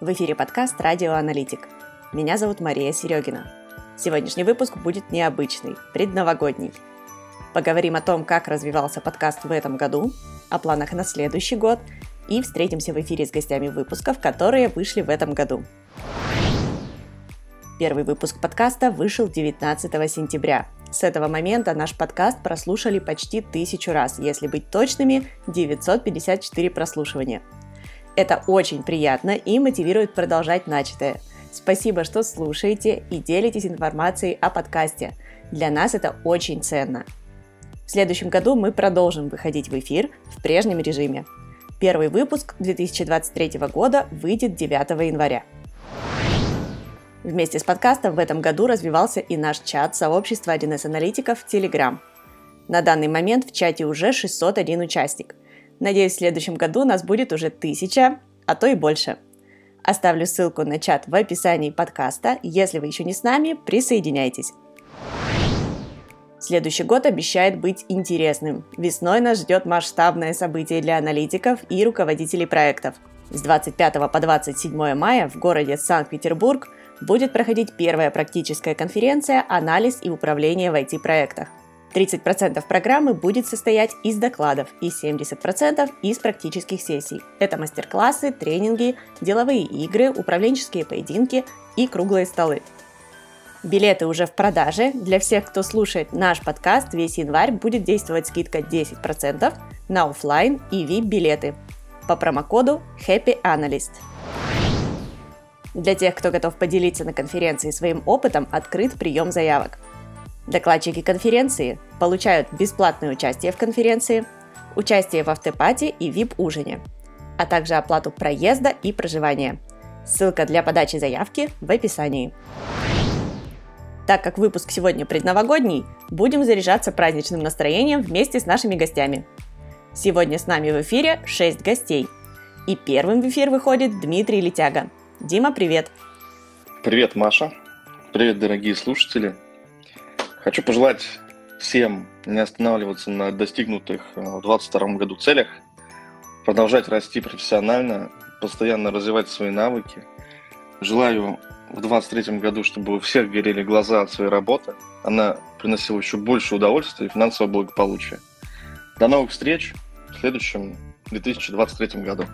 В эфире подкаст «Радио Аналитик». Меня зовут Мария Серегина. Сегодняшний выпуск будет необычный, предновогодний. Поговорим о том, как развивался подкаст в этом году, о планах на следующий год и встретимся в эфире с гостями выпусков, которые вышли в этом году. Первый выпуск подкаста вышел 19 сентября. С этого момента наш подкаст прослушали почти тысячу раз, если быть точными, 954 прослушивания – это очень приятно и мотивирует продолжать начатое. Спасибо, что слушаете и делитесь информацией о подкасте. Для нас это очень ценно. В следующем году мы продолжим выходить в эфир в прежнем режиме. Первый выпуск 2023 года выйдет 9 января. Вместе с подкастом в этом году развивался и наш чат сообщества 1С аналитиков в Telegram. На данный момент в чате уже 601 участник. Надеюсь, в следующем году нас будет уже тысяча, а то и больше. Оставлю ссылку на чат в описании подкаста. Если вы еще не с нами, присоединяйтесь. Следующий год обещает быть интересным. Весной нас ждет масштабное событие для аналитиков и руководителей проектов. С 25 по 27 мая в городе Санкт-Петербург будет проходить первая практическая конференция «Анализ и управление в IT-проектах». 30% программы будет состоять из докладов и 70% из практических сессий. Это мастер-классы, тренинги, деловые игры, управленческие поединки и круглые столы. Билеты уже в продаже. Для всех, кто слушает наш подкаст, весь январь будет действовать скидка 10% на офлайн и VIP-билеты по промокоду Happy Analyst. Для тех, кто готов поделиться на конференции своим опытом, открыт прием заявок – Докладчики конференции получают бесплатное участие в конференции, участие в автопати и VIP-ужине, а также оплату проезда и проживания. Ссылка для подачи заявки в описании. Так как выпуск сегодня предновогодний, будем заряжаться праздничным настроением вместе с нашими гостями. Сегодня с нами в эфире 6 гостей. И первым в эфир выходит Дмитрий Летяга. Дима, привет! Привет, Маша! Привет, дорогие слушатели! Хочу пожелать всем не останавливаться на достигнутых э, в 2022 году целях, продолжать расти профессионально, постоянно развивать свои навыки. Желаю в 2023 году, чтобы у всех горели глаза от своей работы. Она приносила еще больше удовольствия и финансового благополучия. До новых встреч в следующем 2023 году.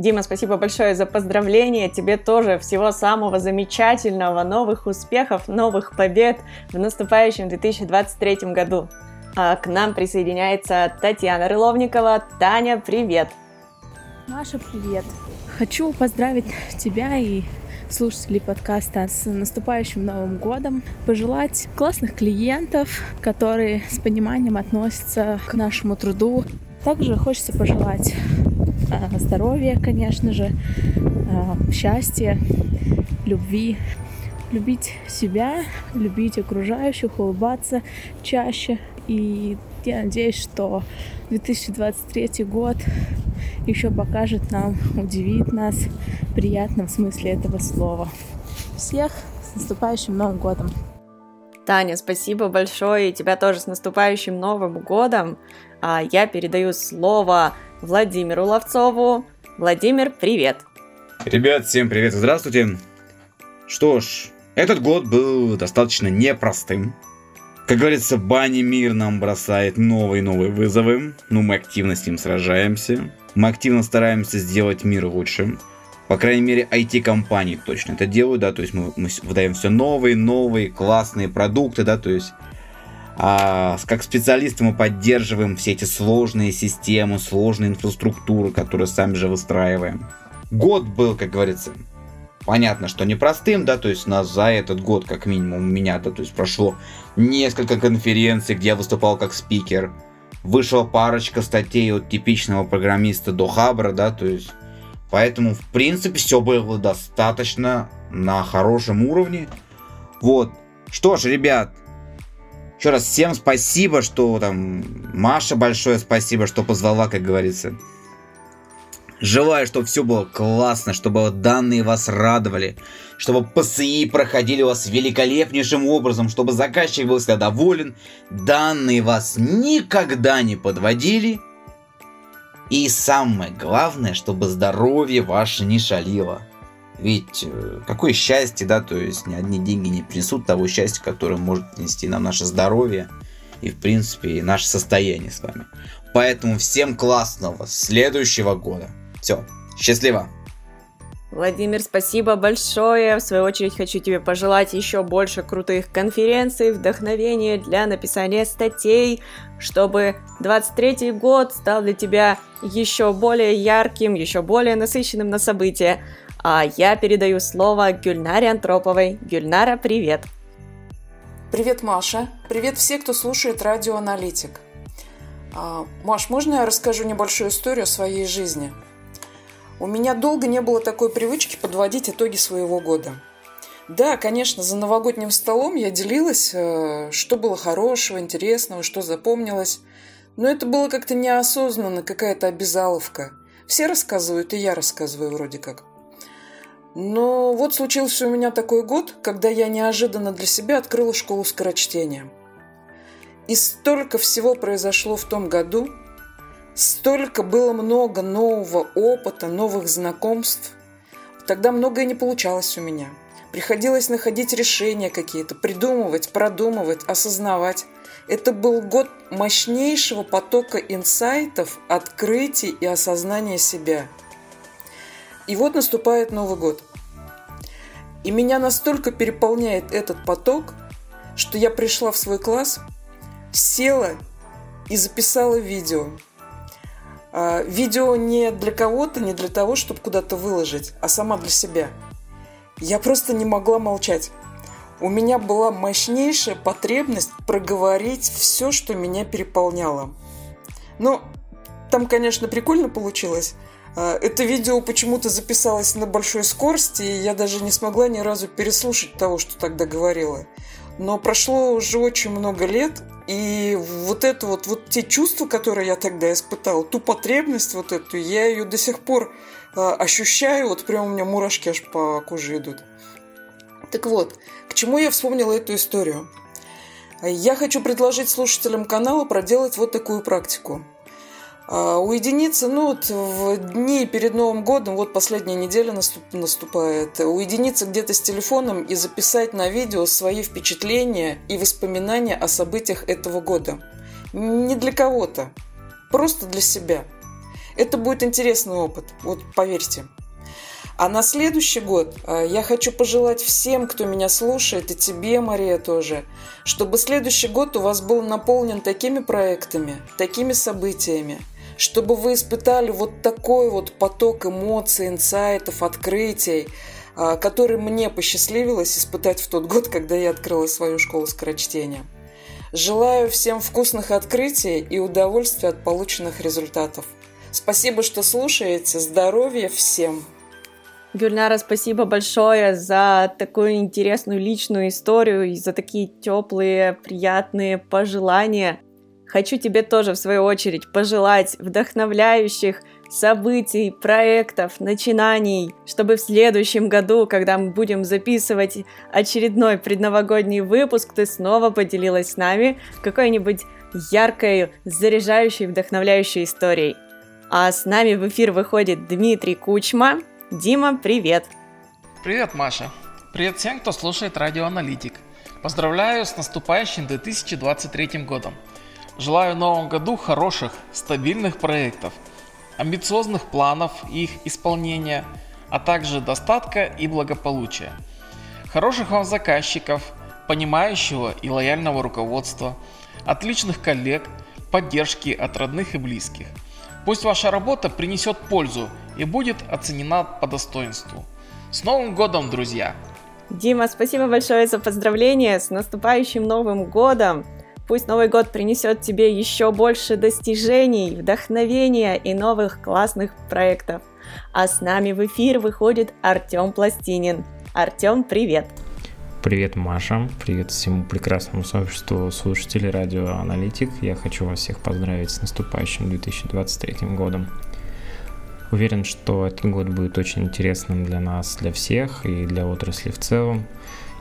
Дима, спасибо большое за поздравления. Тебе тоже всего самого замечательного, новых успехов, новых побед в наступающем 2023 году. А к нам присоединяется Татьяна Рыловникова. Таня, привет! Маша, привет! Хочу поздравить тебя и слушателей подкаста с наступающим Новым годом, пожелать классных клиентов, которые с пониманием относятся к нашему труду. Также хочется пожелать здоровья, конечно же, а, счастья, любви, любить себя, любить окружающих, улыбаться чаще. И я надеюсь, что 2023 год еще покажет нам, удивит нас в приятном смысле этого слова. Всех с наступающим Новым годом! Таня, спасибо большое, и тебя тоже с наступающим Новым годом. А я передаю слово Владимиру Ловцову. Владимир, привет! Ребят, всем привет и здравствуйте! Что ж, этот год был достаточно непростым. Как говорится, Бани мир нам бросает новые и новые вызовы, но мы активно с ним сражаемся. Мы активно стараемся сделать мир лучше. По крайней мере, IT-компании точно это делают, да, то есть мы, мы выдаем все новые, новые, классные продукты, да, то есть а, как специалисты мы поддерживаем все эти сложные системы, сложные инфраструктуры, которые сами же выстраиваем. Год был, как говорится, понятно, что непростым, да, то есть у нас за этот год, как минимум, у меня, да, то есть прошло несколько конференций, где я выступал как спикер. Вышла парочка статей от типичного программиста до хабра, да, то есть Поэтому, в принципе, все было достаточно на хорошем уровне. Вот. Что ж, ребят, еще раз всем спасибо, что там Маша большое спасибо, что позвала, как говорится. Желаю, чтобы все было классно, чтобы данные вас радовали, чтобы ПСИ проходили у вас великолепнейшим образом, чтобы заказчик был всегда доволен, данные вас никогда не подводили. И самое главное, чтобы здоровье ваше не шалило. Ведь э, какое счастье, да, то есть ни одни деньги не принесут того счастья, которое может принести нам наше здоровье и, в принципе, и наше состояние с вами. Поэтому всем классного следующего года. Все, счастливо! Владимир, спасибо большое. В свою очередь хочу тебе пожелать еще больше крутых конференций, вдохновения для написания статей, чтобы 23 год стал для тебя еще более ярким, еще более насыщенным на события. А я передаю слово Гюльнаре Антроповой. Гюльнара, привет! Привет, Маша. Привет все, кто слушает радиоаналитик. А, Маш, можно я расскажу небольшую историю своей жизни? У меня долго не было такой привычки подводить итоги своего года. Да, конечно, за новогодним столом я делилась, э, что было хорошего, интересного, что запомнилось. Но это было как-то неосознанно, какая-то обязаловка. Все рассказывают, и я рассказываю вроде как. Но вот случился у меня такой год, когда я неожиданно для себя открыла школу скорочтения. И столько всего произошло в том году, Столько было много нового опыта, новых знакомств. Тогда многое не получалось у меня. Приходилось находить решения какие-то, придумывать, продумывать, осознавать. Это был год мощнейшего потока инсайтов, открытий и осознания себя. И вот наступает Новый год. И меня настолько переполняет этот поток, что я пришла в свой класс, села и записала видео – а, видео не для кого-то, не для того, чтобы куда-то выложить, а сама для себя. Я просто не могла молчать. У меня была мощнейшая потребность проговорить все, что меня переполняло. Ну, там, конечно, прикольно получилось. А, это видео почему-то записалось на большой скорости, и я даже не смогла ни разу переслушать того, что тогда говорила. Но прошло уже очень много лет, и вот это вот, вот те чувства, которые я тогда испытала, ту потребность вот эту, я ее до сих пор э, ощущаю, вот прям у меня мурашки аж по коже идут. Так вот, к чему я вспомнила эту историю? Я хочу предложить слушателям канала проделать вот такую практику – а, уединиться, ну вот в дни перед Новым годом, вот последняя неделя наступ, наступает, уединиться где-то с телефоном и записать на видео свои впечатления и воспоминания о событиях этого года. Не для кого-то, просто для себя. Это будет интересный опыт, вот поверьте. А на следующий год а, я хочу пожелать всем, кто меня слушает, и тебе, Мария, тоже, чтобы следующий год у вас был наполнен такими проектами, такими событиями, чтобы вы испытали вот такой вот поток эмоций, инсайтов, открытий, а, который мне посчастливилось испытать в тот год, когда я открыла свою школу скорочтения. Желаю всем вкусных открытий и удовольствия от полученных результатов. Спасибо, что слушаете. Здоровья всем! Гюльнара, спасибо большое за такую интересную личную историю и за такие теплые, приятные пожелания. Хочу тебе тоже, в свою очередь, пожелать вдохновляющих событий, проектов, начинаний, чтобы в следующем году, когда мы будем записывать очередной предновогодний выпуск, ты снова поделилась с нами какой-нибудь яркой, заряжающей, вдохновляющей историей. А с нами в эфир выходит Дмитрий Кучма. Дима, привет! Привет, Маша! Привет всем, кто слушает Радиоаналитик. Поздравляю с наступающим 2023 годом. Желаю в новом году хороших, стабильных проектов, амбициозных планов и их исполнения, а также достатка и благополучия. Хороших вам заказчиков, понимающего и лояльного руководства, отличных коллег, поддержки от родных и близких. Пусть ваша работа принесет пользу и будет оценена по достоинству. С Новым годом, друзья! Дима, спасибо большое за поздравления с наступающим Новым годом! Пусть Новый год принесет тебе еще больше достижений, вдохновения и новых классных проектов. А с нами в эфир выходит Артем Пластинин. Артем, привет! Привет, Маша. Привет всему прекрасному сообществу слушателей радио Аналитик. Я хочу вас всех поздравить с наступающим 2023 годом. Уверен, что этот год будет очень интересным для нас, для всех и для отрасли в целом.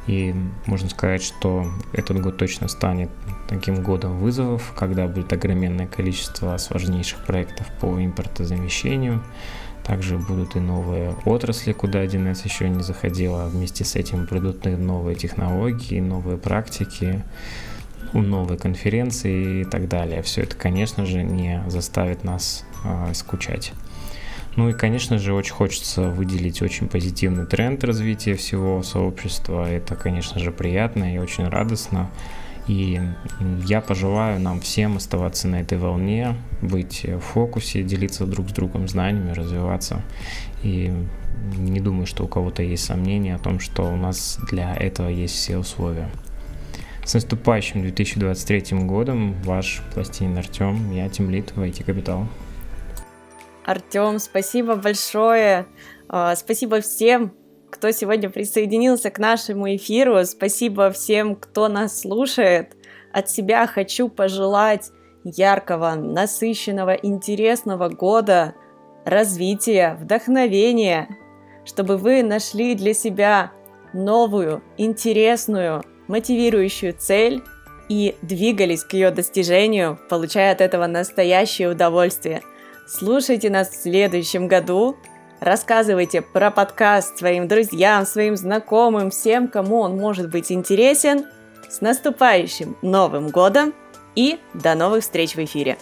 И можно сказать, что этот год точно станет таким годом вызовов, когда будет огроменное количество сложнейших проектов по импортозамещению. Также будут и новые отрасли, куда 1С еще не заходила. Вместе с этим придут и новые технологии, новые практики, новые конференции и так далее. Все это, конечно же, не заставит нас э, скучать. Ну и, конечно же, очень хочется выделить очень позитивный тренд развития всего сообщества. Это, конечно же, приятно и очень радостно. И я пожелаю нам всем оставаться на этой волне, быть в фокусе, делиться друг с другом знаниями, развиваться. И не думаю, что у кого-то есть сомнения о том, что у нас для этого есть все условия. С наступающим 2023 годом, ваш пластинин Артем, я Тимлит в IT Капитал. Артем, спасибо большое. А, спасибо всем, кто сегодня присоединился к нашему эфиру. Спасибо всем, кто нас слушает. От себя хочу пожелать яркого, насыщенного, интересного года, развития, вдохновения, чтобы вы нашли для себя новую, интересную, мотивирующую цель и двигались к ее достижению, получая от этого настоящее удовольствие – Слушайте нас в следующем году. Рассказывайте про подкаст своим друзьям, своим знакомым, всем, кому он может быть интересен. С наступающим Новым годом и до новых встреч в эфире!